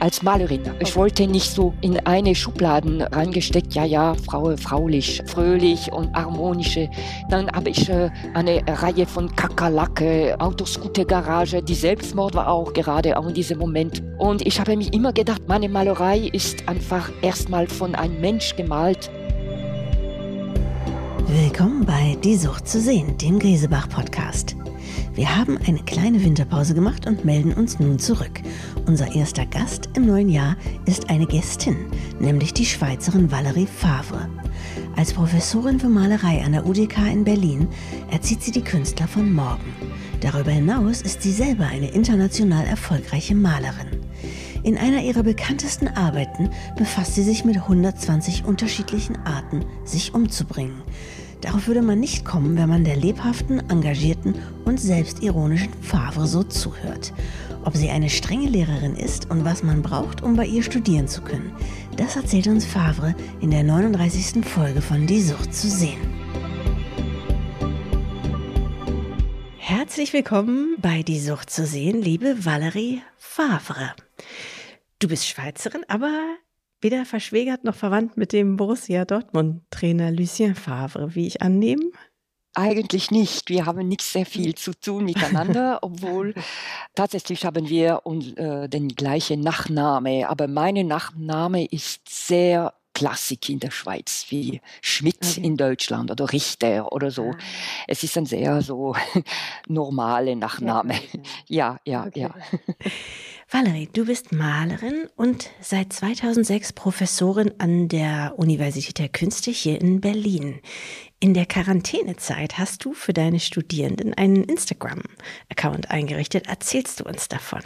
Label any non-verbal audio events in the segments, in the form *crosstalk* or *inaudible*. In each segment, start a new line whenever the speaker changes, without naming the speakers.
als Malerin. Ich wollte nicht so in eine Schubladen reingesteckt, ja, ja, Frau, fraulich, fröhlich und harmonische. Dann habe ich äh, eine Reihe von Kakerlake, Autoscooter-Garage, die Selbstmord war auch gerade auch in diesem Moment. Und ich habe mir immer gedacht, meine Malerei ist einfach erstmal von einem Mensch gemalt.
Willkommen bei Die Sucht zu sehen, dem Griesebach-Podcast. Wir haben eine kleine Winterpause gemacht und melden uns nun zurück. Unser erster Gast im neuen Jahr ist eine Gästin, nämlich die Schweizerin Valerie Favre. Als Professorin für Malerei an der UDK in Berlin erzieht sie die Künstler von morgen. Darüber hinaus ist sie selber eine international erfolgreiche Malerin. In einer ihrer bekanntesten Arbeiten befasst sie sich mit 120 unterschiedlichen Arten, sich umzubringen. Darauf würde man nicht kommen, wenn man der lebhaften, engagierten und selbstironischen Favre so zuhört. Ob sie eine strenge Lehrerin ist und was man braucht, um bei ihr studieren zu können, das erzählt uns Favre in der 39. Folge von Die Sucht zu sehen. Herzlich willkommen bei Die Sucht zu sehen, liebe Valerie Favre. Du bist Schweizerin, aber weder verschwägert noch verwandt mit dem Borussia Dortmund-Trainer Lucien Favre, wie ich annehme.
Eigentlich nicht. Wir haben nicht sehr viel zu tun miteinander, *laughs* obwohl tatsächlich haben wir äh, den gleichen Nachname. Aber mein Nachname ist sehr Klassik in der Schweiz, wie Schmidt okay. in Deutschland oder Richter oder so. Ah. Es ist ein sehr so *laughs* normale Nachname. Ja, ja, ja. Okay. ja. *laughs*
Valerie, du bist Malerin und seit 2006 Professorin an der Universität der Künste hier in Berlin. In der Quarantänezeit hast du für deine Studierenden einen Instagram-Account eingerichtet. Erzählst du uns davon?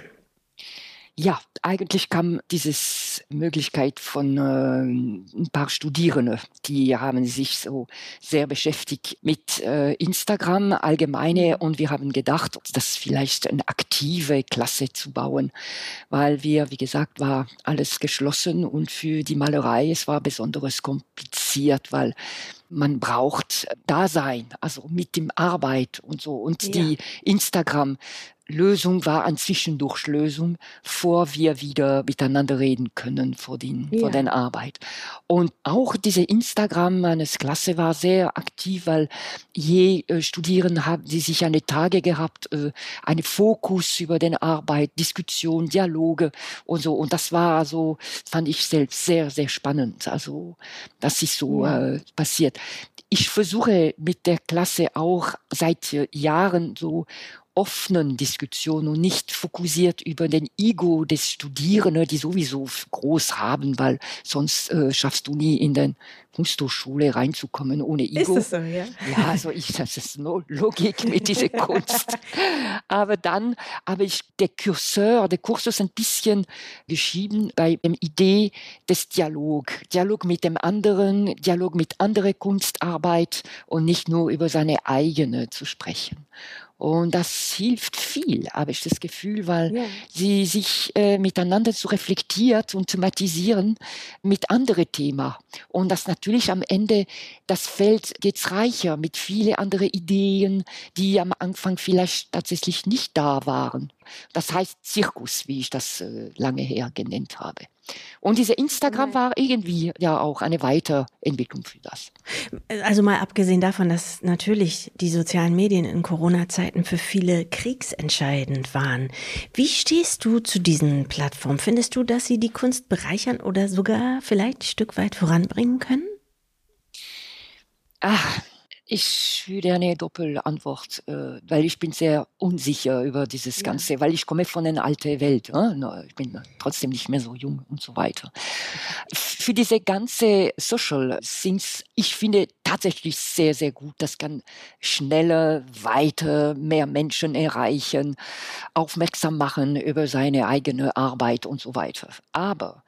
Ja, eigentlich kam dieses Möglichkeit von äh, ein paar Studierende, die haben sich so sehr beschäftigt mit äh, Instagram allgemeine mhm. und wir haben gedacht, das vielleicht eine aktive Klasse zu bauen, weil wir, wie gesagt, war alles geschlossen und für die Malerei es war besonders kompliziert, weil man braucht Dasein, also mit dem Arbeit und so. Und ja. die Instagram Lösung war eine Zwischendurchlösung, vor wir wieder miteinander reden können vor, den, ja. vor den Arbeit. Und auch diese Instagram meines Klasse war sehr aktiv, weil je äh, Studierende haben sie sich eine Tage gehabt, äh, eine Fokus über den Arbeit, Diskussion, Dialoge und so. Und das war so, fand ich selbst sehr, sehr spannend. Also, dass sich so ja. äh, passiert. Ich versuche mit der Klasse auch seit Jahren so offenen Diskussion und nicht fokussiert über den Ego des Studierenden, die sowieso groß haben, weil sonst äh, schaffst du nie in den Kunsthochschule reinzukommen ohne Ego.
Ist das so, ja?
Ja, also ich, das ist no Logik mit dieser *laughs* Kunst. Aber dann habe ich der Curseur, der Kursus ein bisschen geschrieben bei der Idee des Dialog. Dialog mit dem anderen, Dialog mit anderer Kunstarbeit und nicht nur über seine eigene zu sprechen. Und das hilft viel, habe ich das Gefühl, weil ja. sie sich äh, miteinander zu reflektiert und thematisieren mit anderen Themen. Und das natürlich am Ende, das Feld geht's reicher mit viele andere Ideen, die am Anfang vielleicht tatsächlich nicht da waren. Das heißt Zirkus, wie ich das äh, lange her genannt habe. Und diese Instagram war irgendwie ja auch eine Weiterentwicklung für das.
Also mal abgesehen davon, dass natürlich die sozialen Medien in Corona-Zeiten für viele kriegsentscheidend waren. Wie stehst du zu diesen Plattformen? Findest du, dass sie die Kunst bereichern oder sogar vielleicht ein Stück weit voranbringen können?
Ach, ich würde eine Doppelantwort, äh, weil ich bin sehr unsicher über dieses ja. Ganze, weil ich komme von einer alten Welt. Äh? Ich bin trotzdem nicht mehr so jung und so weiter. Für diese ganze Social Things, ich finde tatsächlich sehr, sehr gut. Das kann schneller, weiter, mehr Menschen erreichen, aufmerksam machen über seine eigene Arbeit und so weiter. Aber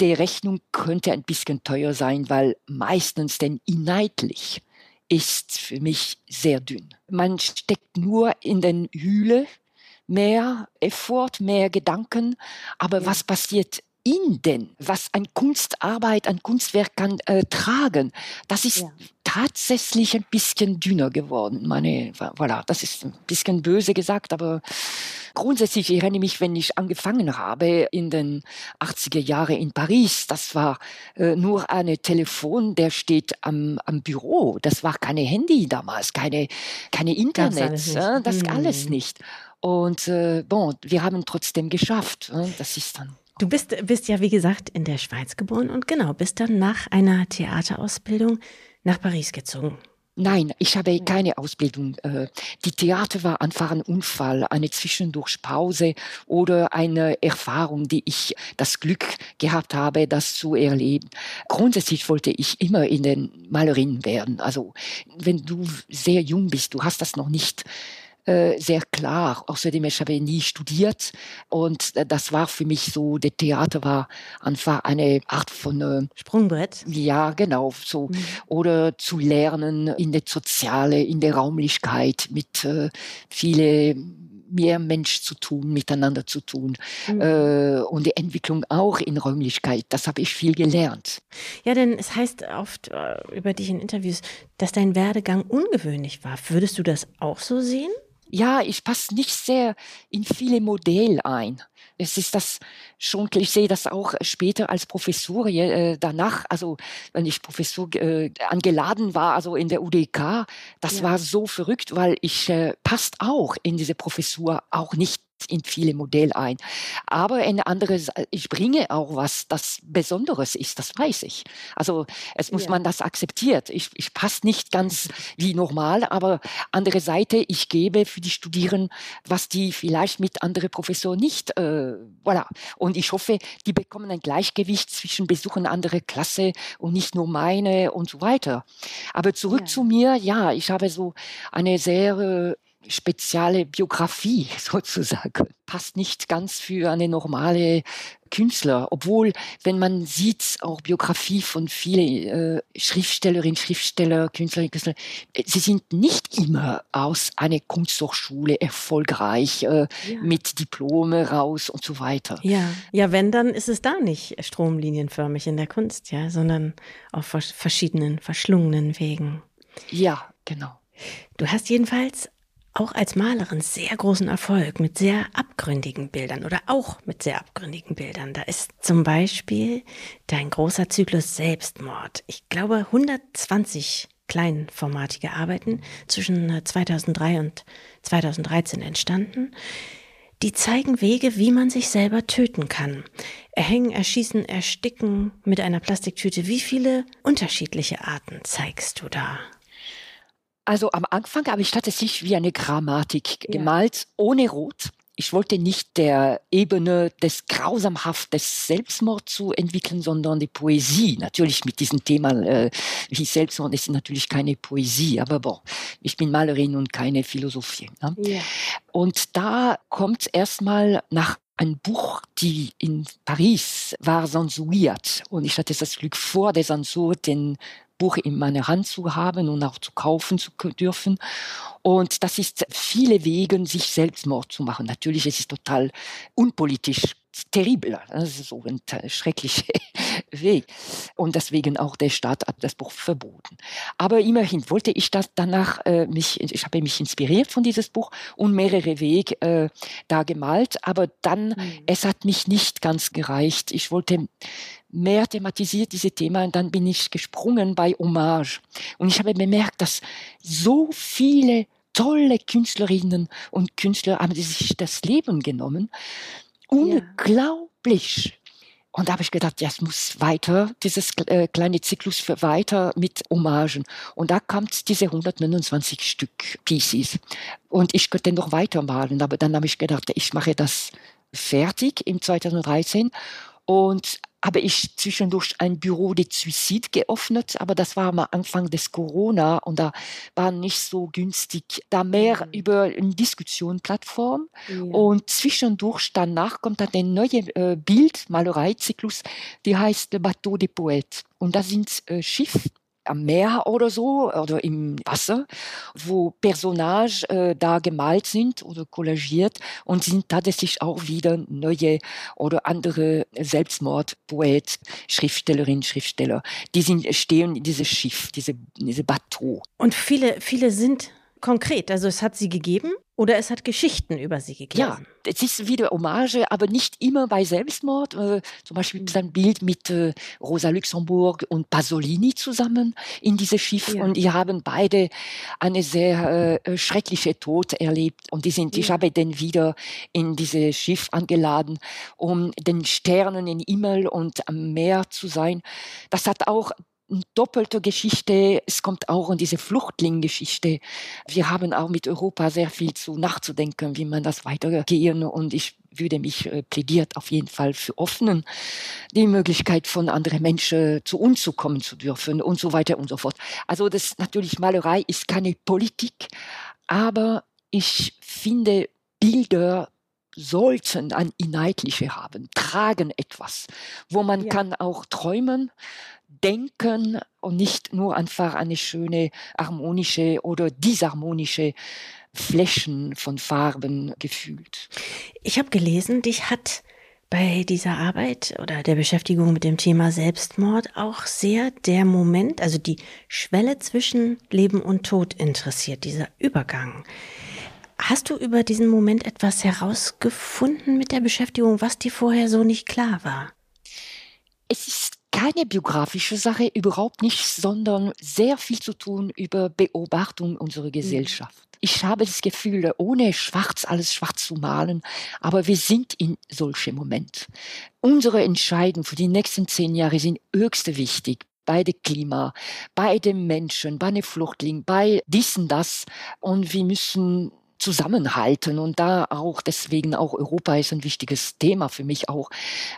die Rechnung könnte ein bisschen teuer sein, weil meistens denn inhaltlich ist für mich sehr dünn. Man steckt nur in den Hühle mehr Effort, mehr Gedanken, aber ja. was passiert in denn, was ein Kunstarbeit, ein Kunstwerk kann äh, tragen, das ist ja. Tatsächlich ein bisschen dünner geworden. Meine, voilà, das ist ein bisschen böse gesagt, aber grundsätzlich ich erinnere mich, wenn ich angefangen habe in den 80er Jahren in Paris, das war äh, nur ein Telefon, der steht am, am Büro. Das war keine Handy damals, keine, keine Internet, das alles, äh, das hm. alles nicht. Und äh, bon, wir haben trotzdem geschafft. Äh, das ist dann.
Du bist, bist ja, wie gesagt, in der Schweiz geboren und genau, bist dann nach einer Theaterausbildung nach Paris gezogen.
Nein, ich habe keine Ausbildung. Äh, die Theater war einfach ein Unfall, eine Zwischendurchpause oder eine Erfahrung, die ich das Glück gehabt habe, das zu erleben. Grundsätzlich wollte ich immer in den Malerin werden. Also, wenn du sehr jung bist, du hast das noch nicht äh, sehr klar. Außerdem, ich habe nie studiert und äh, das war für mich so, der Theater war einfach eine Art von
äh, Sprungbrett.
Ja, genau, so. Mhm. Oder zu lernen in der Soziale, in der Raumlichkeit mit äh, viele mehr Mensch zu tun, miteinander zu tun mhm. äh, und die Entwicklung auch in Räumlichkeit. Das habe ich viel gelernt.
Ja, denn es heißt oft äh, über dich in Interviews, dass dein Werdegang ungewöhnlich war. Würdest du das auch so sehen?
Ja, ich passe nicht sehr in viele Modelle ein. Es ist das schon, ich sehe das auch später als Professor äh, danach, also wenn ich Professor äh, angeladen war, also in der UDK, das ja. war so verrückt, weil ich äh, passt auch in diese Professur auch nicht in viele Modelle ein. Aber ein anderes, ich bringe auch was, das Besonderes ist, das weiß ich. Also es muss ja. man das akzeptiert. Ich, ich passe nicht ganz *laughs* wie normal, aber andere Seite, ich gebe für die Studierenden, was die vielleicht mit anderen Professoren nicht, äh, voilà. Und ich hoffe, die bekommen ein Gleichgewicht zwischen Besuchen anderer Klasse und nicht nur meine und so weiter. Aber zurück ja. zu mir, ja, ich habe so eine sehr äh, spezielle Biografie *laughs* sozusagen. Passt nicht ganz für eine normale Künstler, obwohl, wenn man sieht, auch Biografie von vielen äh, Schriftstellerinnen, Schriftsteller, Künstlerinnen, Künstler, äh, sie sind nicht immer aus einer Kunsthochschule erfolgreich äh, ja. mit Diplome raus und so weiter.
Ja, ja, wenn dann ist es da nicht stromlinienförmig in der Kunst, ja, sondern auf verschiedenen verschlungenen Wegen.
Ja, genau.
Du hast jedenfalls auch als Malerin sehr großen Erfolg mit sehr abgründigen Bildern oder auch mit sehr abgründigen Bildern. Da ist zum Beispiel dein großer Zyklus Selbstmord. Ich glaube 120 kleinformatige Arbeiten zwischen 2003 und 2013 entstanden. Die zeigen Wege, wie man sich selber töten kann. Erhängen, erschießen, ersticken mit einer Plastiktüte. Wie viele unterschiedliche Arten zeigst du da?
Also am Anfang habe ich tatsächlich wie eine Grammatik ja. gemalt, ohne Rot. Ich wollte nicht der Ebene des Grausamhaft des Selbstmords zu entwickeln, sondern die Poesie. Natürlich mit diesem Thema äh, wie Selbstmord ist natürlich keine Poesie, aber bon, ich bin Malerin und keine Philosophie. Ne? Ja. Und da kommt erstmal nach ein Buch, die in Paris war zensuriert. Und ich hatte das Glück vor der Zensur, den Buch in meiner Hand zu haben und auch zu kaufen zu dürfen. Und das ist viele Wege, sich Selbstmord zu machen. Natürlich ist es total unpolitisch terrible. Das ist so ein schrecklicher *laughs* Weg. Und deswegen auch der Staat hat das Buch verboten. Aber immerhin wollte ich das danach äh, mich, ich habe mich inspiriert von dieses Buch und mehrere Wege äh, da gemalt. Aber dann, mhm. es hat mich nicht ganz gereicht. Ich wollte mehr thematisiert diese Thema und dann bin ich gesprungen bei Hommage. Und ich habe bemerkt, dass so viele tolle Künstlerinnen und Künstler haben sich das Leben genommen. Unglaublich. Und da habe ich gedacht, ja, es muss weiter, dieses äh, kleine Zyklus für weiter mit Hommagen. Und da kommt diese 129 Stück Pieces. Und ich könnte noch weitermalen, aber dann habe ich gedacht, ich mache das fertig im 2013 und habe ich zwischendurch ein Büro de Suicide geöffnet, aber das war am Anfang des Corona und da war nicht so günstig. Da mehr mhm. über eine Diskussionsplattform ja. und zwischendurch danach kommt dann ein neuer äh, Bild, Malereizyklus, die heißt Le Bateau des Poètes. Und da sind äh, Schiffe am Meer oder so oder im Wasser, wo Personages äh, da gemalt sind oder kollagiert und sind tatsächlich auch wieder neue oder andere Selbstmordpoet, Schriftstellerinnen, Schriftsteller. Die sind, stehen in diesem Schiff, diese, diese Bateau.
Und viele, viele sind konkret? Also es hat sie gegeben oder es hat Geschichten über sie gegeben?
Ja, es ist wieder Hommage, aber nicht immer bei Selbstmord. Äh, zum Beispiel ist ein Bild mit äh, Rosa Luxemburg und Pasolini zusammen in diesem Schiff ja. und die haben beide eine sehr äh, schreckliche Tod erlebt und die sind, ja. ich habe den wieder in dieses Schiff angeladen, um den Sternen im Himmel und am Meer zu sein. Das hat auch doppelte Geschichte. Es kommt auch in diese Fluchtlinggeschichte. Wir haben auch mit Europa sehr viel zu nachzudenken, wie man das weitergehen. Und ich würde mich äh, plädiert auf jeden Fall für offenen, die Möglichkeit von anderen Menschen zu uns zu kommen zu dürfen und so weiter und so fort. Also das natürlich Malerei ist keine Politik, aber ich finde Bilder sollten ein Inhaltliche haben, tragen etwas, wo man ja. kann auch träumen, denken und nicht nur einfach eine schöne harmonische oder disharmonische Flächen von Farben gefühlt.
Ich habe gelesen, dich hat bei dieser Arbeit oder der Beschäftigung mit dem Thema Selbstmord auch sehr der Moment, also die Schwelle zwischen Leben und Tod interessiert, dieser Übergang. Hast du über diesen Moment etwas herausgefunden mit der Beschäftigung, was dir vorher so nicht klar war?
Es ist keine biografische Sache, überhaupt nicht, sondern sehr viel zu tun über Beobachtung unserer mhm. Gesellschaft. Ich habe das Gefühl, ohne schwarz alles schwarz zu malen, aber wir sind in solchen Moment. Unsere Entscheidungen für die nächsten zehn Jahre sind höchst wichtig bei dem Klima, bei den Menschen, bei den Flüchtlingen, bei dies und das. Und wir müssen zusammenhalten und da auch deswegen auch Europa ist ein wichtiges Thema für mich auch.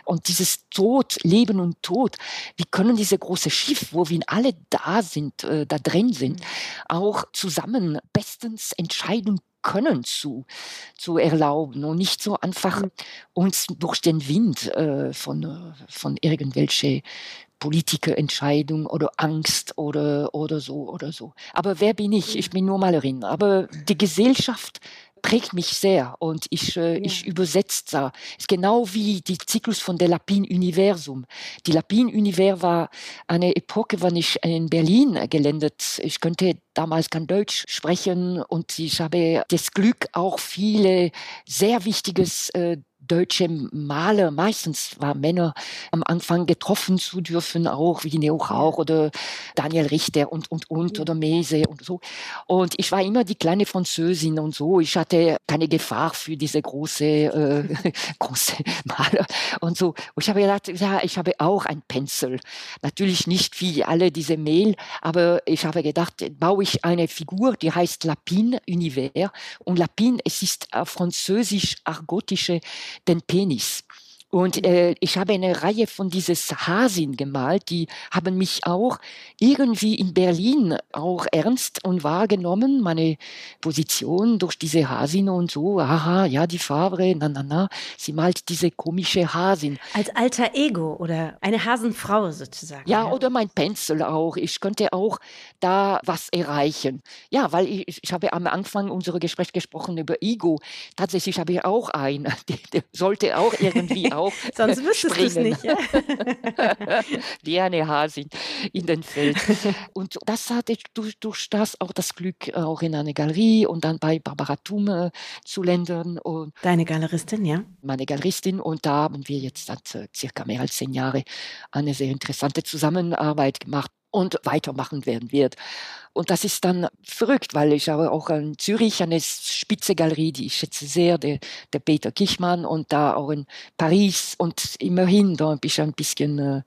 Und dieses Tod Leben und Tod wie können diese große Schiff wo wir alle da sind äh, da drin sind auch zusammen bestens entscheiden können zu, zu erlauben und nicht so einfach uns durch den Wind äh, von, äh, von irgendwelche Politikerentscheidung oder Angst oder, oder so oder so. Aber wer bin ich? Ich bin nur Malerin. Aber die Gesellschaft prägt mich sehr und ich, äh, ja. ich übersetze da. Ist genau wie die Zyklus von der Lapin Universum. Die Lapin Universum war eine Epoche, wann ich in Berlin gelandet. Ich könnte damals kein Deutsch sprechen und ich habe das Glück auch viele sehr wichtiges äh, deutsche Maler, meistens waren Männer am Anfang getroffen zu dürfen, auch wie Neo Rauch oder Daniel Richter und, und, und oder Mese und so. Und ich war immer die kleine Französin und so. Ich hatte keine Gefahr für diese große, äh, *laughs* große Maler und so. Und ich habe gedacht, ja, ich habe auch ein Pencil. Natürlich nicht wie alle diese Mail, aber ich habe gedacht, baue ich eine Figur, die heißt Lapine Univers. Und Lapine, es ist französisch-argotische den Penis. Und äh, ich habe eine Reihe von dieses Hasin gemalt, die haben mich auch irgendwie in Berlin auch ernst und wahrgenommen, meine Position durch diese Hasin und so. Aha, ja, die Farbe, na, na, na. Sie malt diese komische Hasin.
Als alter Ego oder eine Hasenfrau sozusagen.
Ja, ja, oder mein Pencil auch. Ich könnte auch da was erreichen. Ja, weil ich, ich habe am Anfang unserer Gespräch gesprochen über Ego. Tatsächlich habe ich auch einen, *laughs* der, der sollte auch *laughs* irgendwie auch *laughs*
Sonst wüsstest du es nicht. Ja? *laughs*
Wie eine Hasin in den Feld. *laughs* Und das hatte ich durch, durch das auch das Glück, auch in einer Galerie und dann bei Barbara Thum äh, zu landen. Und
Deine Galeristin, ja?
Meine Galeristin. Und da haben wir jetzt seit äh, circa mehr als zehn Jahre eine sehr interessante Zusammenarbeit gemacht und weitermachen werden wird. Und das ist dann verrückt, weil ich habe auch in Zürich eine spitze Galerie, die ich schätze sehr, der, der Peter Kichmann und da auch in Paris und immerhin da ein bisschen, ein bisschen äh,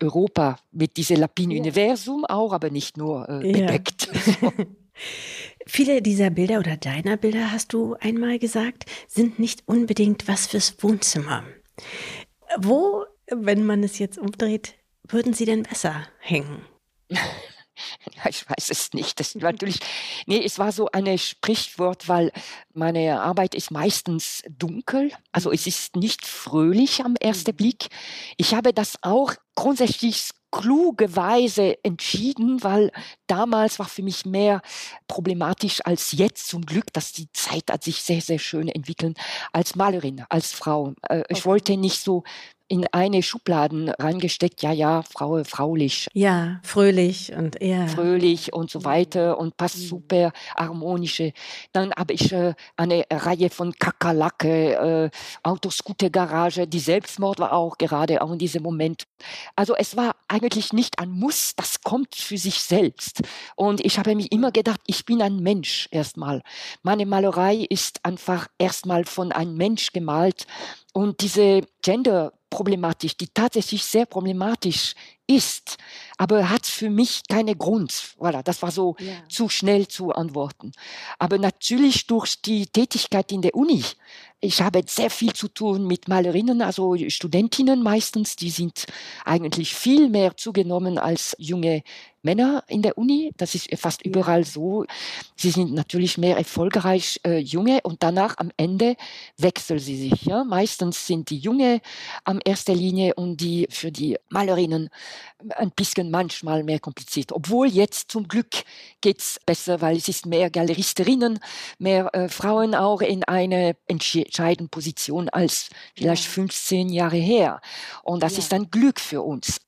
Europa mit diesem Lapin-Universum auch, aber nicht nur äh, bedeckt. *laughs* *laughs* Ja.
Viele dieser Bilder oder deiner Bilder, hast du einmal gesagt, sind nicht unbedingt was fürs Wohnzimmer. Wo, wenn man es jetzt umdreht, würden sie denn besser hängen?
Ich weiß es nicht. Das natürlich, nee, es war so ein Sprichwort, weil meine Arbeit ist meistens dunkel. Also es ist nicht fröhlich am ersten mhm. Blick. Ich habe das auch grundsätzlich klugerweise entschieden, weil damals war für mich mehr problematisch als jetzt zum Glück, dass die Zeit hat sich sehr, sehr schön entwickeln als Malerin, als Frau. Äh, ich wollte nicht so in eine Schubladen reingesteckt, ja, ja, Frau, fraulich.
Ja, fröhlich und eher.
Fröhlich und so weiter und passt mhm. super harmonische. Dann habe ich äh, eine Reihe von Kakerlake, äh, Autoscooter-Garage, die Selbstmord war auch gerade auch in diesem Moment. Also es war eigentlich nicht ein Muss, das kommt für sich selbst. Und ich habe mir immer gedacht, ich bin ein Mensch erstmal. Meine Malerei ist einfach erstmal von einem Mensch gemalt und diese Gender-Problematik, die tatsächlich sehr problematisch ist, aber hat für mich keinen Grund. Voilà, das war so ja. zu schnell zu antworten. Aber natürlich durch die Tätigkeit in der Uni. Ich habe sehr viel zu tun mit Malerinnen, also Studentinnen meistens, die sind eigentlich viel mehr zugenommen als junge Männer in der Uni. Das ist fast überall so. Sie sind natürlich mehr erfolgreich äh, Junge und danach am Ende wechseln sie sich. Ja? Meistens sind die Junge am erster Linie und die für die Malerinnen ein bisschen manchmal mehr kompliziert. Obwohl jetzt zum Glück geht's besser, weil es ist mehr Galeristerinnen, mehr äh, Frauen auch in einer entscheidenden Position als vielleicht 15 Jahre her. Und das ja. ist ein Glück für uns.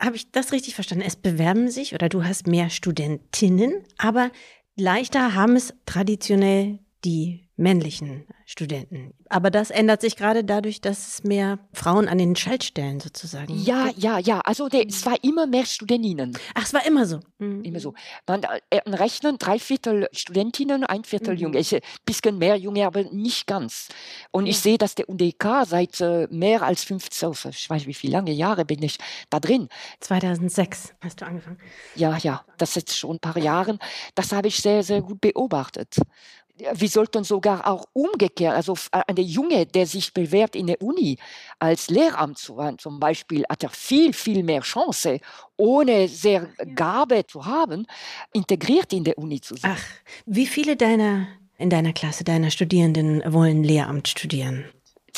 Habe ich das richtig verstanden? Es bewerben sich oder du hast mehr Studentinnen, aber leichter haben es traditionell die männlichen Studenten. Aber das ändert sich gerade dadurch, dass es mehr Frauen an den Schaltstellen sozusagen.
Ja, ja, ja. Also der, es war immer mehr Studentinnen.
Ach, es war immer so.
Mhm. Immer so. Man äh, rechnen drei Viertel Studentinnen, ein Viertel mhm. Junge. Ein bisschen mehr Junge, aber nicht ganz. Und ja. ich sehe, dass der UDK seit äh, mehr als 15, ich weiß wie viele lange Jahre bin ich da drin.
2006 hast du angefangen.
Ja, ja. Das ist jetzt schon ein paar Jahre. Das habe ich sehr, sehr gut beobachtet wir sollten sogar auch umgekehrt, also eine Junge, der sich bewährt in der Uni als Lehramt zum Beispiel, hat er viel, viel mehr Chance, ohne sehr Gabe zu haben, integriert in der Uni zu sein.
Ach, wie viele deiner in deiner Klasse, deiner Studierenden wollen Lehramt studieren?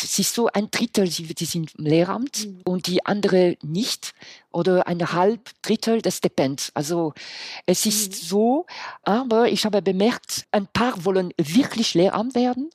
Es ist so ein Drittel, sie, sie sind im Lehramt mhm. und die andere nicht oder ein halb Drittel, das depend. Also es ist mhm. so, aber ich habe bemerkt, ein paar wollen wirklich Lehramt werden,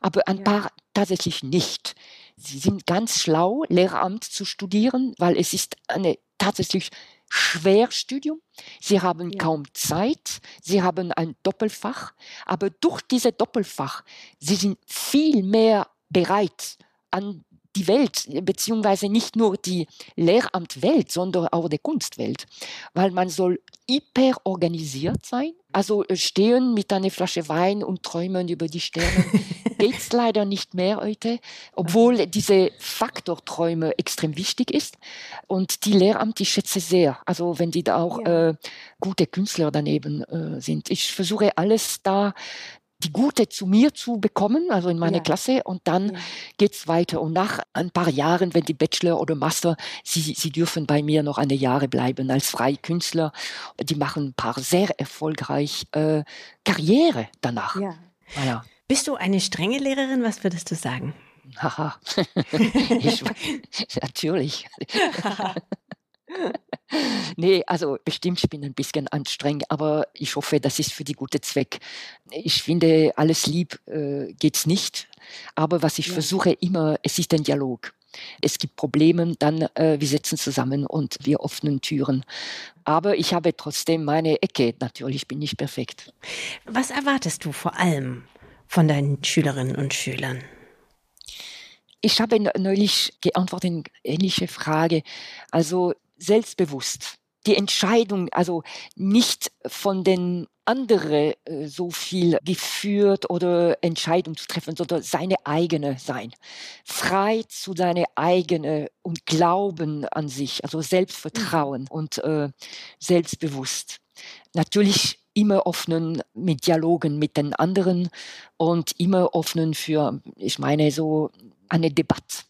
aber ein ja. paar tatsächlich nicht. Sie sind ganz schlau, Lehramt zu studieren, weil es ist eine tatsächlich Schwerstudium. Sie haben ja. kaum Zeit. Sie haben ein Doppelfach. Aber durch diese Doppelfach, sie sind viel mehr bereit, an die Welt, beziehungsweise nicht nur die Lehramtwelt, sondern auch die Kunstwelt. Weil man soll hyper organisiert sein. Also äh, stehen mit einer Flasche Wein und träumen über die Sterne *laughs* geht's leider nicht mehr heute, obwohl diese Faktorträume extrem wichtig ist. Und die Lehramt, ich schätze sehr. Also wenn die da auch ja. äh, gute Künstler daneben äh, sind. Ich versuche alles da die Gute zu mir zu bekommen, also in meine ja. Klasse, und dann ja. geht's weiter. Und nach ein paar Jahren, wenn die Bachelor oder Master, sie, sie dürfen bei mir noch eine Jahre bleiben als Freikünstler. Die machen ein paar sehr erfolgreich äh, Karriere danach. Ja.
Voilà. Bist du eine strenge Lehrerin? Was würdest du sagen?
Haha, *laughs* natürlich. *laughs* nee, also bestimmt, ich bin ein bisschen anstrengend, aber ich hoffe, das ist für die gute Zweck. Ich finde, alles lieb äh, geht's nicht, aber was ich ja. versuche immer, es ist ein Dialog. Es gibt Probleme, dann äh, wir setzen zusammen und wir öffnen Türen. Aber ich habe trotzdem meine Ecke. Natürlich bin ich perfekt.
Was erwartest du vor allem von deinen Schülerinnen und Schülern?
Ich habe neulich geantwortet eine ähnliche Frage. Also selbstbewusst. Die Entscheidung, also nicht von den anderen äh, so viel geführt oder Entscheidung zu treffen, sondern seine eigene sein. Frei zu seine eigene und Glauben an sich, also Selbstvertrauen mhm. und äh, selbstbewusst. Natürlich immer offenen mit Dialogen mit den anderen und immer offenen für, ich meine, so eine Debatte.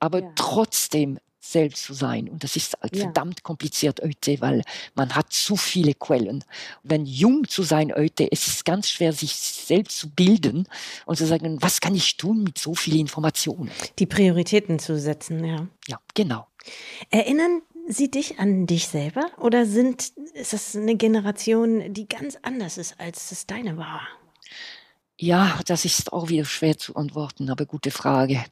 Aber ja. trotzdem selbst zu sein. Und das ist halt ja. verdammt kompliziert heute, weil man hat zu viele Quellen. Wenn jung zu sein heute, es ist ganz schwer, sich selbst zu bilden und zu sagen, was kann ich tun mit so vielen Informationen?
Die Prioritäten zu setzen, ja.
Ja, genau.
Erinnern Sie dich an dich selber oder sind, ist das eine Generation, die ganz anders ist, als es deine war?
Ja, das ist auch wieder schwer zu antworten, aber gute Frage.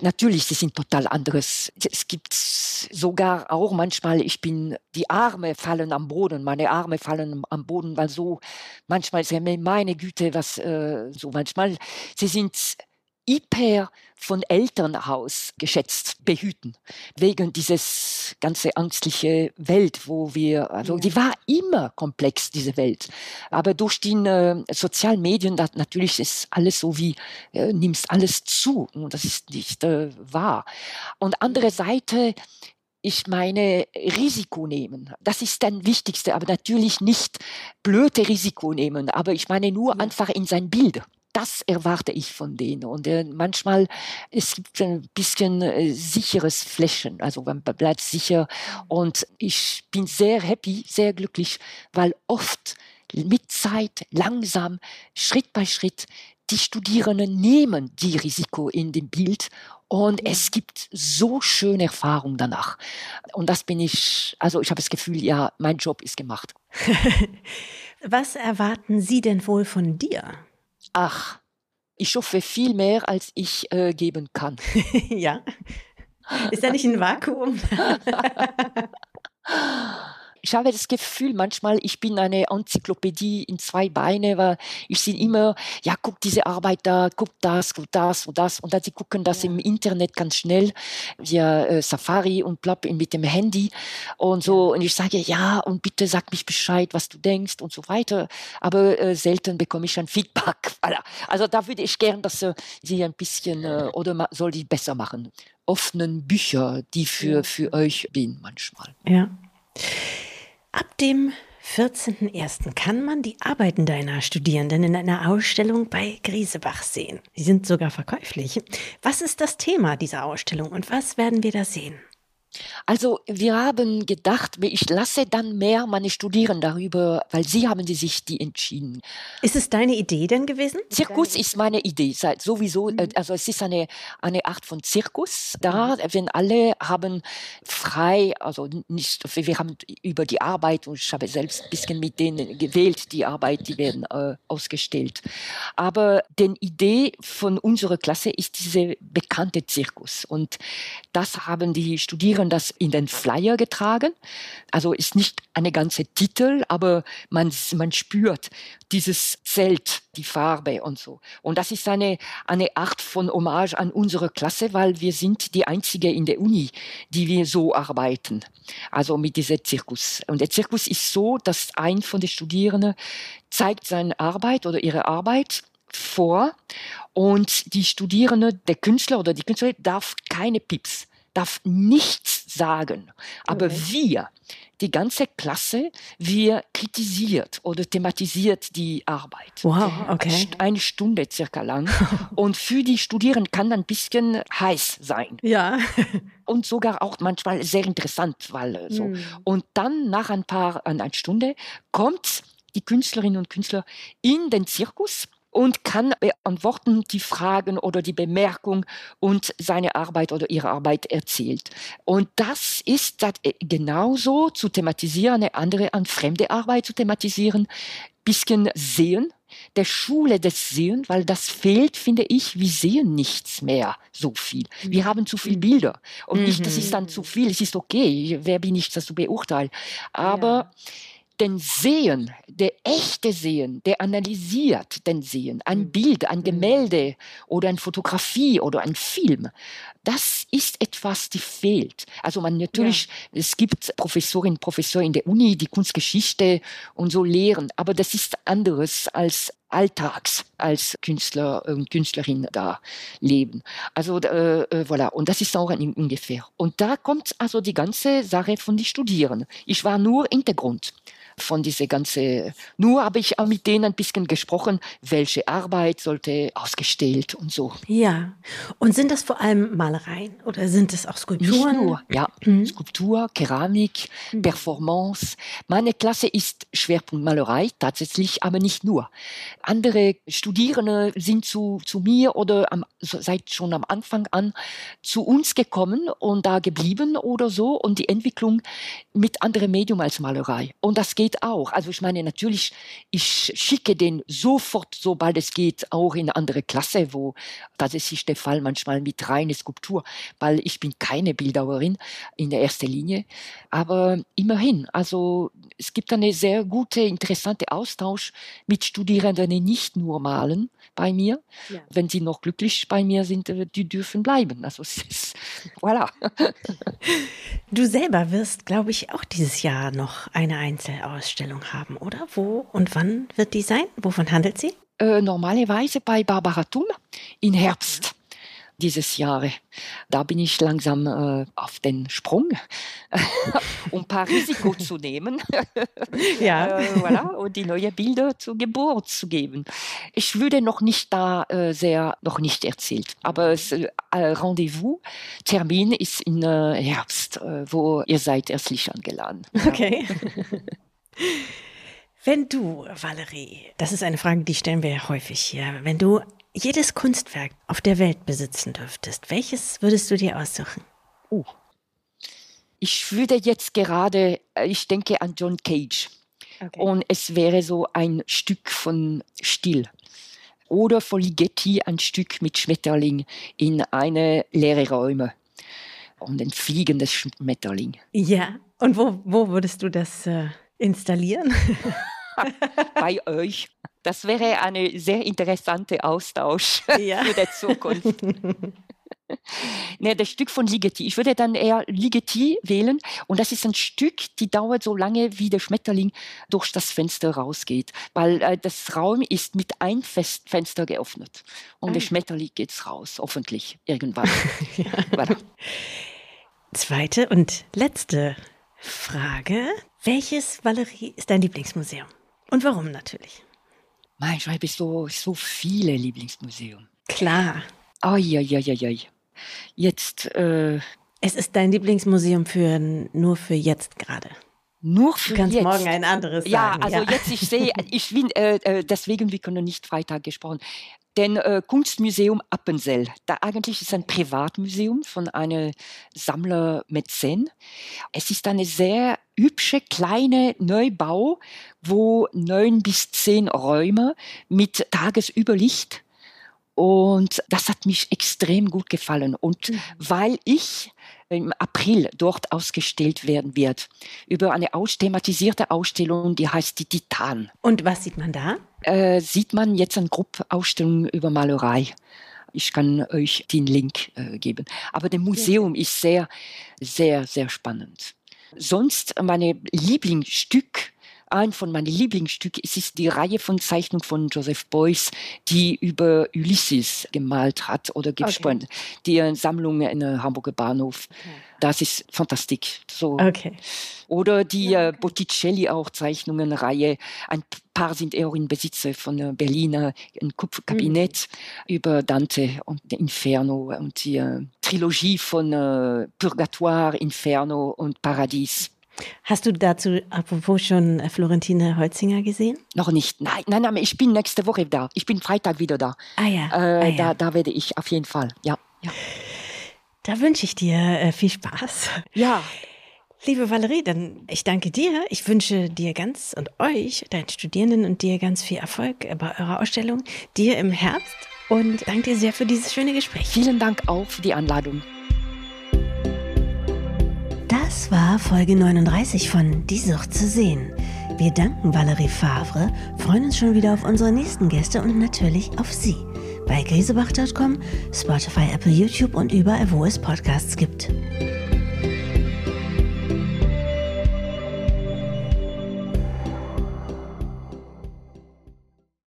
Natürlich, sie sind total anderes. Es gibt sogar auch manchmal, ich bin, die Arme fallen am Boden, meine Arme fallen am Boden, weil so, manchmal, meine Güte, was, äh, so manchmal, sie sind hyper von Elternhaus geschätzt behüten, wegen dieses ganze angstliche Welt, wo wir, also ja. die war immer komplex, diese Welt. Aber durch die äh, sozialen Medien, das, natürlich ist alles so wie, äh, nimmst alles zu. Und das ist nicht äh, wahr. Und andere Seite, ich meine, Risiko nehmen. Das ist dann Wichtigste, aber natürlich nicht blöde Risiko nehmen, aber ich meine nur ja. einfach in sein Bild das erwarte ich von denen. Und äh, manchmal es gibt ein bisschen äh, sicheres Flächen, also man bleibt sicher. Und ich bin sehr happy, sehr glücklich, weil oft mit Zeit, langsam, Schritt bei Schritt, die Studierenden nehmen die Risiko in dem Bild und es gibt so schöne Erfahrungen danach. Und das bin ich, also ich habe das Gefühl, ja, mein Job ist gemacht. *laughs*
Was erwarten Sie denn wohl von dir?
Ach, ich hoffe viel mehr, als ich äh, geben kann. *laughs*
ja. Ist da nicht ein Vakuum? *laughs*
ich habe das Gefühl manchmal, ich bin eine Enzyklopädie in zwei Beine, weil ich sehe immer, ja, guck diese Arbeit da, guck das, guck das und das. Und dann sie gucken das ja. im Internet ganz schnell via äh, Safari und plapp mit dem Handy und so. Und ich sage, ja, und bitte sag mich Bescheid, was du denkst und so weiter. Aber äh, selten bekomme ich ein Feedback. *laughs* Also da würde ich gern, dass äh, sie ein bisschen äh, oder soll die besser machen. Offenen Bücher, die für, für euch bin manchmal.
Ja. Ab dem 14.01. kann man die Arbeiten deiner Studierenden in einer Ausstellung bei Griesebach sehen. Sie sind sogar verkäuflich. Was ist das Thema dieser Ausstellung und was werden wir da sehen?
Also wir haben gedacht, ich lasse dann mehr meine Studierenden darüber, weil sie haben sich die entschieden.
Ist es deine Idee denn gewesen?
Zirkus ist meine Idee, sowieso, mhm. also es ist eine, eine Art von Zirkus da, mhm. wenn alle haben frei, also nicht, wir haben über die Arbeit und ich habe selbst ein bisschen mit denen gewählt, die Arbeit, die werden äh, ausgestellt. Aber die Idee von unserer Klasse ist diese bekannte Zirkus und das haben die Studierenden haben das in den Flyer getragen. Also ist nicht eine ganze Titel, aber man, man spürt dieses Zelt, die Farbe und so. Und das ist eine, eine Art von Hommage an unsere Klasse, weil wir sind die einzige in der Uni, die wir so arbeiten. Also mit diesem Zirkus. Und der Zirkus ist so, dass ein von den Studierenden zeigt seine Arbeit oder ihre Arbeit vor und die Studierende, der Künstler oder die Künstlerin darf keine Pips darf nichts sagen. Aber okay. wir, die ganze Klasse, wir kritisiert oder thematisiert die Arbeit.
Wow, okay.
Eine Stunde circa lang. *laughs* Und für die Studierenden kann ein bisschen heiß sein.
Ja. *laughs*
Und sogar auch manchmal sehr interessant, weil äh, so. Mm. Und dann nach ein paar, an einer Stunde kommt die Künstlerinnen und Künstler in den Zirkus und kann beantworten die Fragen oder die Bemerkung und seine Arbeit oder ihre Arbeit erzählt. Und das ist das äh, genauso zu thematisieren, eine andere an fremde Arbeit zu thematisieren, bisschen sehen, der Schule des Sehen, weil das fehlt, finde ich, wir sehen nichts mehr so viel. Wir haben zu viele Bilder. Und nicht, das ist dann zu viel, es ist okay, wer bin ich, das zu beurteilen. Aber ja den Sehen, der echte Sehen, der analysiert den Sehen, ein mhm. Bild, ein mhm. Gemälde oder eine Fotografie oder ein Film, das ist etwas, die fehlt. Also man natürlich, ja. es gibt Professorinnen und Professoren in der Uni, die Kunstgeschichte und so lehren, aber das ist anderes als Alltags als Künstler und Künstlerin da leben. Also äh, äh, voilà, und das ist auch ein ungefähr. Und da kommt also die ganze Sache von den Studierenden. Ich war nur Hintergrund von diese ganze, nur habe ich auch mit denen ein bisschen gesprochen, welche Arbeit sollte ausgestellt und so.
Ja. Und sind das vor allem Malereien oder sind es auch Skulpturen?
Nicht nur, ja. Mhm. Skulptur, Keramik, mhm. Performance. Meine Klasse ist Schwerpunkt Malerei tatsächlich, aber nicht nur. Andere Studierende sind zu, zu mir oder am, seit schon am Anfang an zu uns gekommen und da geblieben oder so und die Entwicklung mit anderem Medium als Malerei. Und das geht geht auch. Also ich meine natürlich, ich schicke den sofort, sobald es geht, auch in eine andere Klasse, wo das ist der Fall manchmal mit reiner Skulptur, weil ich bin keine Bildhauerin in der ersten Linie. Aber immerhin, also es gibt eine sehr gute, interessante Austausch mit Studierenden, die nicht nur malen bei mir. Ja. Wenn sie noch glücklich bei mir sind, äh, die dürfen bleiben. Also es ist, *laughs* voilà.
Du selber wirst, glaube ich, auch dieses Jahr noch eine Einzelausstellung haben, oder? Wo und wann wird die sein? Wovon handelt sie?
Äh, normalerweise bei Barbara Thum in Herbst dieses Jahre. Da bin ich langsam äh, auf den Sprung, *laughs* um ein paar Risiko zu nehmen *laughs* ja. äh, voilà, und die neuen Bilder zur Geburt zu geben. Ich würde noch nicht da äh, sehr, noch nicht erzählt, aber das äh, Rendezvous, Termin ist im äh, Herbst, äh, wo ihr seid herzlich angeladen.
Okay. *laughs* Wenn du, Valerie, das ist eine Frage, die stellen wir ja häufig hier, wenn du jedes Kunstwerk auf der Welt besitzen dürftest, welches würdest du dir aussuchen?
Uh. Ich würde jetzt gerade, äh, ich denke an John Cage. Okay. Und es wäre so ein Stück von Still. Oder von Ligeti ein Stück mit Schmetterling in eine leere Räume. Und ein fliegendes Schmetterling.
Ja, und wo, wo würdest du das äh, installieren? *laughs*
Bei euch. Das wäre eine sehr interessante Austausch *laughs* ja. für die Zukunft. *laughs* ne, das Stück von Ligeti. Ich würde dann eher Ligeti wählen. Und das ist ein Stück, die dauert so lange, wie der Schmetterling durch das Fenster rausgeht. Weil äh, das Raum ist mit einem Fest Fenster geöffnet. Und ah. der Schmetterling geht raus, hoffentlich, irgendwann. ja.
Zweite und letzte Frage. Welches, Valerie, ist dein Lieblingsmuseum? Und warum natürlich?
Mein, ich habe so, so viele Lieblingsmuseen.
Klar.
Oh, ja, ja, ja, ja. Jetzt. Äh,
es ist dein Lieblingsmuseum für nur für jetzt gerade.
Nur für
du kannst
jetzt.
morgen ein anderes sagen.
Ja, also ja. jetzt, ich sehe, ich bin, äh, äh, deswegen, wir können nicht Freitag gesprochen. Denn äh, Kunstmuseum Appenzell, da eigentlich ist ein Privatmuseum von einem Sammler Mäzen. Es ist eine sehr hübsche kleine Neubau, wo neun bis zehn Räume mit Tagesüberlicht und das hat mich extrem gut gefallen. Und mhm. weil ich im April dort ausgestellt werden wird, über eine aus thematisierte Ausstellung, die heißt die Titan.
Und was sieht man da?
Äh, sieht man jetzt eine Gruppausstellung über Malerei. Ich kann euch den Link äh, geben. Aber das Museum ja. ist sehr, sehr, sehr spannend. Sonst meine Lieblingsstück ein von meinen Lieblingsstücken. Es ist die Reihe von Zeichnungen von Joseph Beuys, die über Ulysses gemalt hat oder gesponnen. Okay. Die Sammlung in der Hamburger Bahnhof. Okay. Das ist fantastisch. So.
Okay.
Oder die ja, okay. Botticelli auch Zeichnungenreihe. Ein paar sind eher in Besitz von Berliner ein Kupferkabinett mhm. über Dante und Inferno und die äh, Trilogie von äh, Purgatoire, Inferno und Paradies.
Hast du dazu apropos schon äh, Florentine Holzinger gesehen?
Noch nicht. Nein, nein, nein, ich bin nächste Woche da. Ich bin Freitag wieder da.
Ah ja.
Äh,
ah,
ja. Da, da werde ich auf jeden Fall. Ja. ja.
Da wünsche ich dir äh, viel Spaß.
Ja.
Liebe Valerie, dann ich danke dir. Ich wünsche dir ganz und euch, deinen Studierenden und dir ganz viel Erfolg bei eurer Ausstellung, dir im Herbst und danke dir sehr für dieses schöne Gespräch.
Vielen Dank auch für die Einladung.
Das war Folge 39 von Die Sucht zu sehen. Wir danken Valerie Favre, freuen uns schon wieder auf unsere nächsten Gäste und natürlich auf Sie. Bei grisebach.com, Spotify, Apple, YouTube und überall, wo es Podcasts gibt.